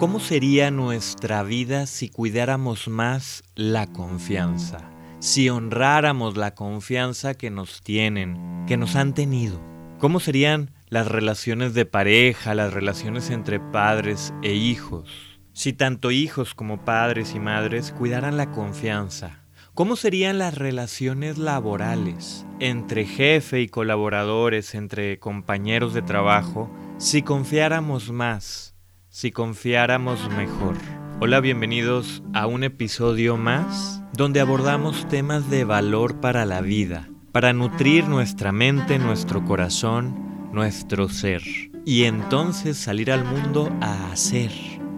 ¿Cómo sería nuestra vida si cuidáramos más la confianza? Si honráramos la confianza que nos tienen, que nos han tenido. ¿Cómo serían las relaciones de pareja, las relaciones entre padres e hijos? Si tanto hijos como padres y madres cuidaran la confianza. ¿Cómo serían las relaciones laborales entre jefe y colaboradores, entre compañeros de trabajo, si confiáramos más si confiáramos mejor. Hola, bienvenidos a un episodio más donde abordamos temas de valor para la vida, para nutrir nuestra mente, nuestro corazón, nuestro ser y entonces salir al mundo a hacer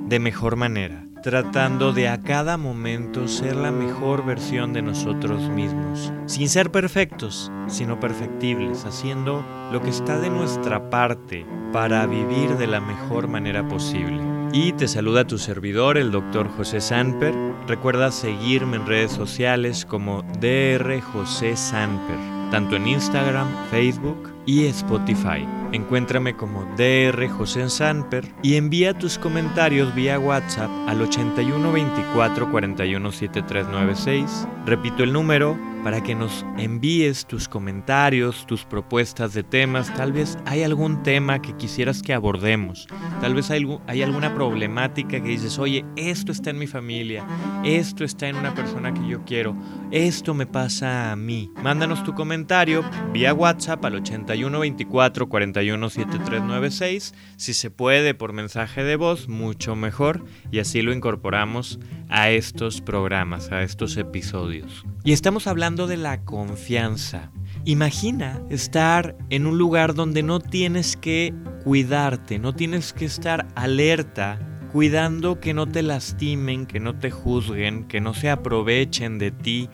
de mejor manera, tratando de a cada momento ser la mejor versión de nosotros mismos, sin ser perfectos, sino perfectibles, haciendo lo que está de nuestra parte para vivir de la mejor manera posible. Y te saluda tu servidor, el doctor José Sanper. Recuerda seguirme en redes sociales como DR José Sanper, tanto en Instagram, Facebook y Spotify. Encuéntrame como DR José Sanper y envía tus comentarios vía WhatsApp al 8124 417396. Repito el número para que nos envíes tus comentarios, tus propuestas de temas. Tal vez hay algún tema que quisieras que abordemos. Tal vez hay, alguna problemática que dices, oye, esto está en mi familia, esto está en una persona que yo quiero, esto me pasa a mí. Mándanos tu comentario vía WhatsApp al 8124 417396. Si se puede por mensaje de voz, mucho mejor. Y así lo incorporamos a estos programas, a estos episodios. Y estamos hablando de la confianza. Imagina estar en un lugar donde no tienes que cuidarte, no tienes que estar alerta, cuidando que no te lastimen, que no te juzguen, que no se aprovechen de ti.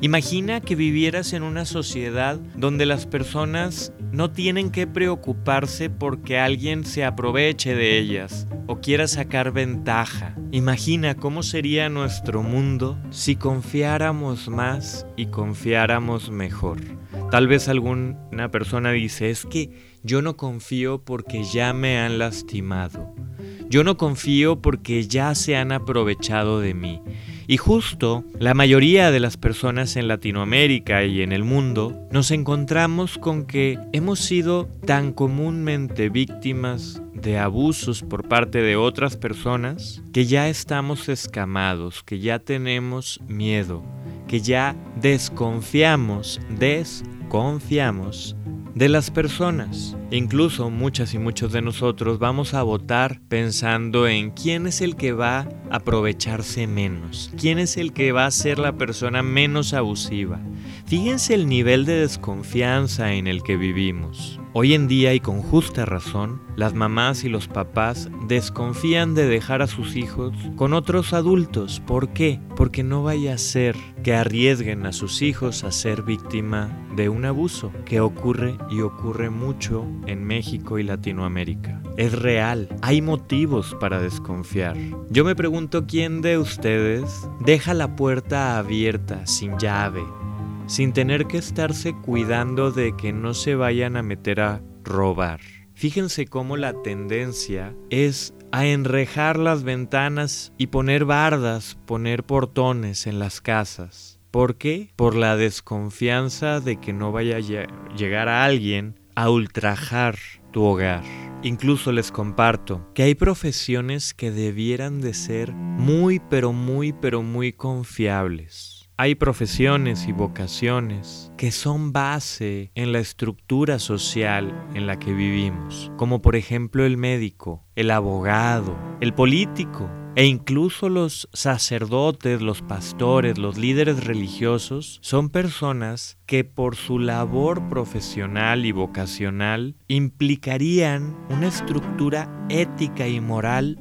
Imagina que vivieras en una sociedad donde las personas no tienen que preocuparse porque alguien se aproveche de ellas o quiera sacar ventaja. Imagina cómo sería nuestro mundo si confiáramos más y confiáramos mejor. Tal vez alguna persona dice, es que yo no confío porque ya me han lastimado. Yo no confío porque ya se han aprovechado de mí. Y justo la mayoría de las personas en Latinoamérica y en el mundo nos encontramos con que hemos sido tan comúnmente víctimas de abusos por parte de otras personas que ya estamos escamados, que ya tenemos miedo, que ya desconfiamos, desconfiamos de las personas. Incluso muchas y muchos de nosotros vamos a votar pensando en quién es el que va a aprovecharse menos, quién es el que va a ser la persona menos abusiva. Fíjense el nivel de desconfianza en el que vivimos. Hoy en día y con justa razón, las mamás y los papás desconfían de dejar a sus hijos con otros adultos. ¿Por qué? Porque no vaya a ser que arriesguen a sus hijos a ser víctima de un abuso que ocurre y ocurre mucho en México y Latinoamérica. Es real, hay motivos para desconfiar. Yo me pregunto quién de ustedes deja la puerta abierta sin llave sin tener que estarse cuidando de que no se vayan a meter a robar. Fíjense cómo la tendencia es a enrejar las ventanas y poner bardas, poner portones en las casas. ¿Por qué? Por la desconfianza de que no vaya a llegar a alguien a ultrajar tu hogar. Incluso les comparto que hay profesiones que debieran de ser muy pero muy pero muy confiables hay profesiones y vocaciones que son base en la estructura social en la que vivimos, como por ejemplo el médico, el abogado, el político e incluso los sacerdotes, los pastores, los líderes religiosos son personas que por su labor profesional y vocacional implicarían una estructura ética y moral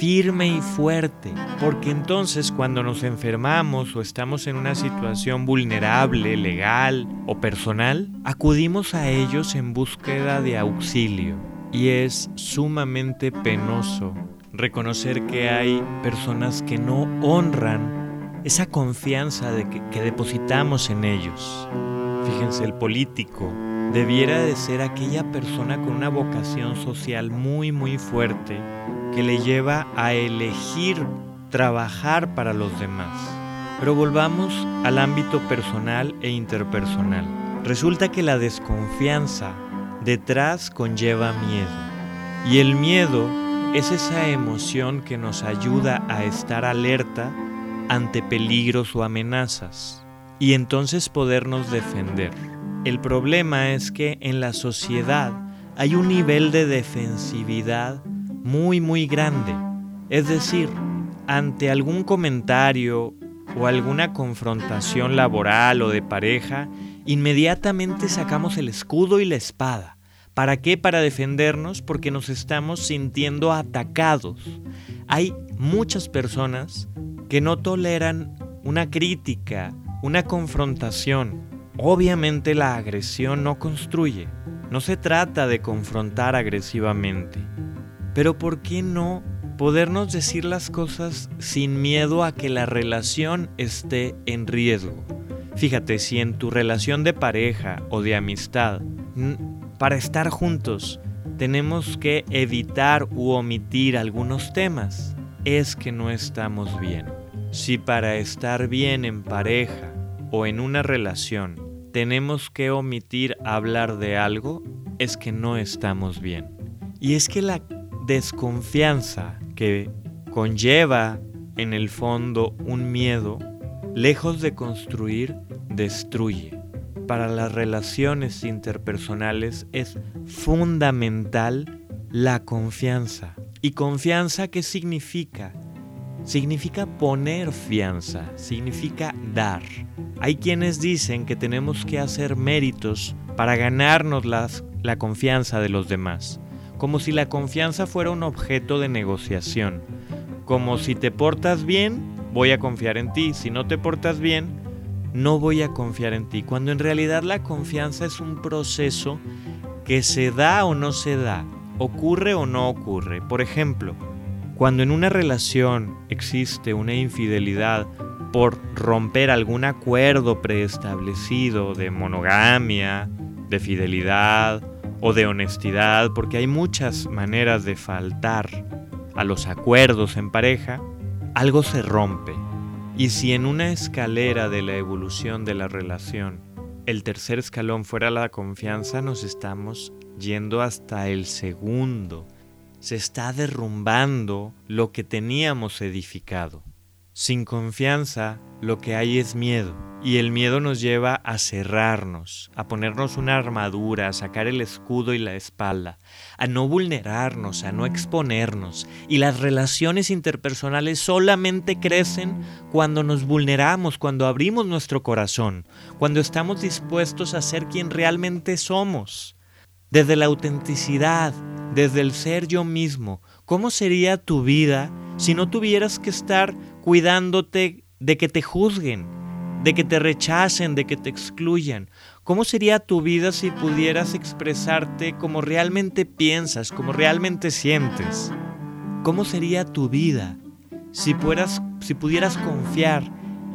firme y fuerte, porque entonces cuando nos enfermamos o estamos en una situación vulnerable, legal o personal, acudimos a ellos en búsqueda de auxilio. Y es sumamente penoso reconocer que hay personas que no honran esa confianza de que, que depositamos en ellos. Fíjense, el político debiera de ser aquella persona con una vocación social muy muy fuerte que le lleva a elegir trabajar para los demás. Pero volvamos al ámbito personal e interpersonal. Resulta que la desconfianza detrás conlleva miedo. Y el miedo es esa emoción que nos ayuda a estar alerta ante peligros o amenazas y entonces podernos defender. El problema es que en la sociedad hay un nivel de defensividad muy muy grande. Es decir, ante algún comentario o alguna confrontación laboral o de pareja, inmediatamente sacamos el escudo y la espada. ¿Para qué? Para defendernos porque nos estamos sintiendo atacados. Hay muchas personas que no toleran una crítica, una confrontación. Obviamente la agresión no construye. No se trata de confrontar agresivamente. Pero ¿por qué no podernos decir las cosas sin miedo a que la relación esté en riesgo? Fíjate, si en tu relación de pareja o de amistad, para estar juntos, tenemos que evitar u omitir algunos temas, es que no estamos bien. Si para estar bien en pareja o en una relación tenemos que omitir hablar de algo, es que no estamos bien. Y es que la desconfianza que conlleva en el fondo un miedo, lejos de construir, destruye para las relaciones interpersonales es fundamental la confianza. ¿Y confianza qué significa? Significa poner fianza, significa dar. Hay quienes dicen que tenemos que hacer méritos para ganarnos la confianza de los demás, como si la confianza fuera un objeto de negociación, como si te portas bien, voy a confiar en ti, si no te portas bien, no voy a confiar en ti, cuando en realidad la confianza es un proceso que se da o no se da, ocurre o no ocurre. Por ejemplo, cuando en una relación existe una infidelidad por romper algún acuerdo preestablecido de monogamia, de fidelidad o de honestidad, porque hay muchas maneras de faltar a los acuerdos en pareja, algo se rompe y si en una escalera de la evolución de la relación el tercer escalón fuera la confianza, nos estamos yendo hasta el segundo. Se está derrumbando lo que teníamos edificado. Sin confianza, lo que hay es miedo. Y el miedo nos lleva a cerrarnos, a ponernos una armadura, a sacar el escudo y la espalda, a no vulnerarnos, a no exponernos. Y las relaciones interpersonales solamente crecen cuando nos vulneramos, cuando abrimos nuestro corazón, cuando estamos dispuestos a ser quien realmente somos. Desde la autenticidad, desde el ser yo mismo, ¿cómo sería tu vida si no tuvieras que estar cuidándote de que te juzguen, de que te rechacen, de que te excluyan. ¿Cómo sería tu vida si pudieras expresarte como realmente piensas, como realmente sientes? ¿Cómo sería tu vida si, pudieras confiar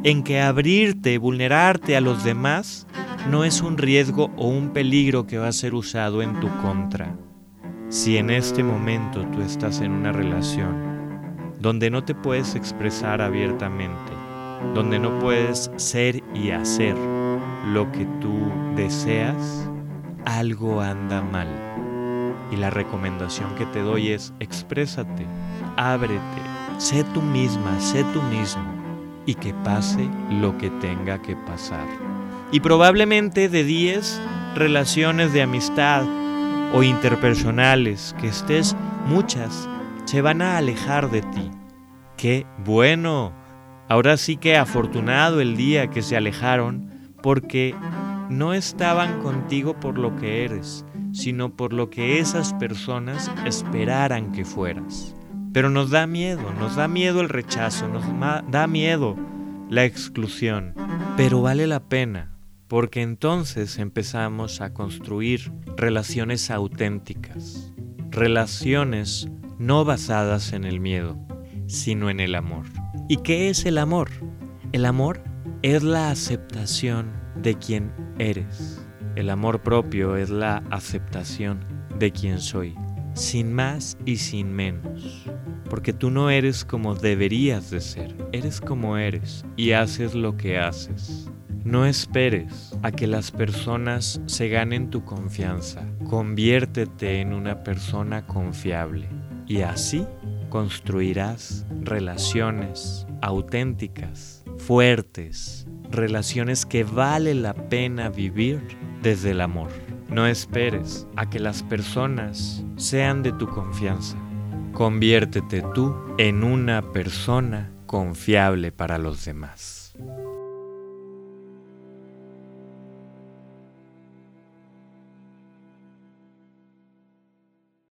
en que abrirte, vulnerarte a los demás, no es un riesgo o un peligro que va a ser usado en tu contra? Si en este momento tú estás en una relación donde no te puedes expresar abiertamente, donde no puedes ser y hacer lo que tú deseas, algo anda mal. Y la recomendación que te doy es exprésate, ábrete, sé tú misma, sé tú mismo y que pase lo que tenga que pasar. Y probablemente de 10 relaciones de amistad o interpersonales que estés, muchas se van a alejar de ti. ¡Qué bueno! Ahora sí que afortunado el día que se alejaron porque no estaban contigo por lo que eres, sino por lo que esas personas esperaran que fueras. Pero nos da miedo, nos da miedo el rechazo, nos da miedo la exclusión, pero vale la pena porque entonces empezamos a construir relaciones auténticas, relaciones no basadas en el miedo, sino en el amor. ¿Y qué es el amor? El amor es la aceptación de quien eres. El amor propio es la aceptación de quien soy. sin más y sin menos. Porque tú no eres como deberías de ser, eres como eres y haces lo que haces. No esperes a que las personas se ganen tu confianza. Conviértete en una persona confiable y así construirás relaciones auténticas, fuertes, relaciones que vale la pena vivir desde el amor. No esperes a que las personas sean de tu confianza. Conviértete tú en una persona confiable para los demás.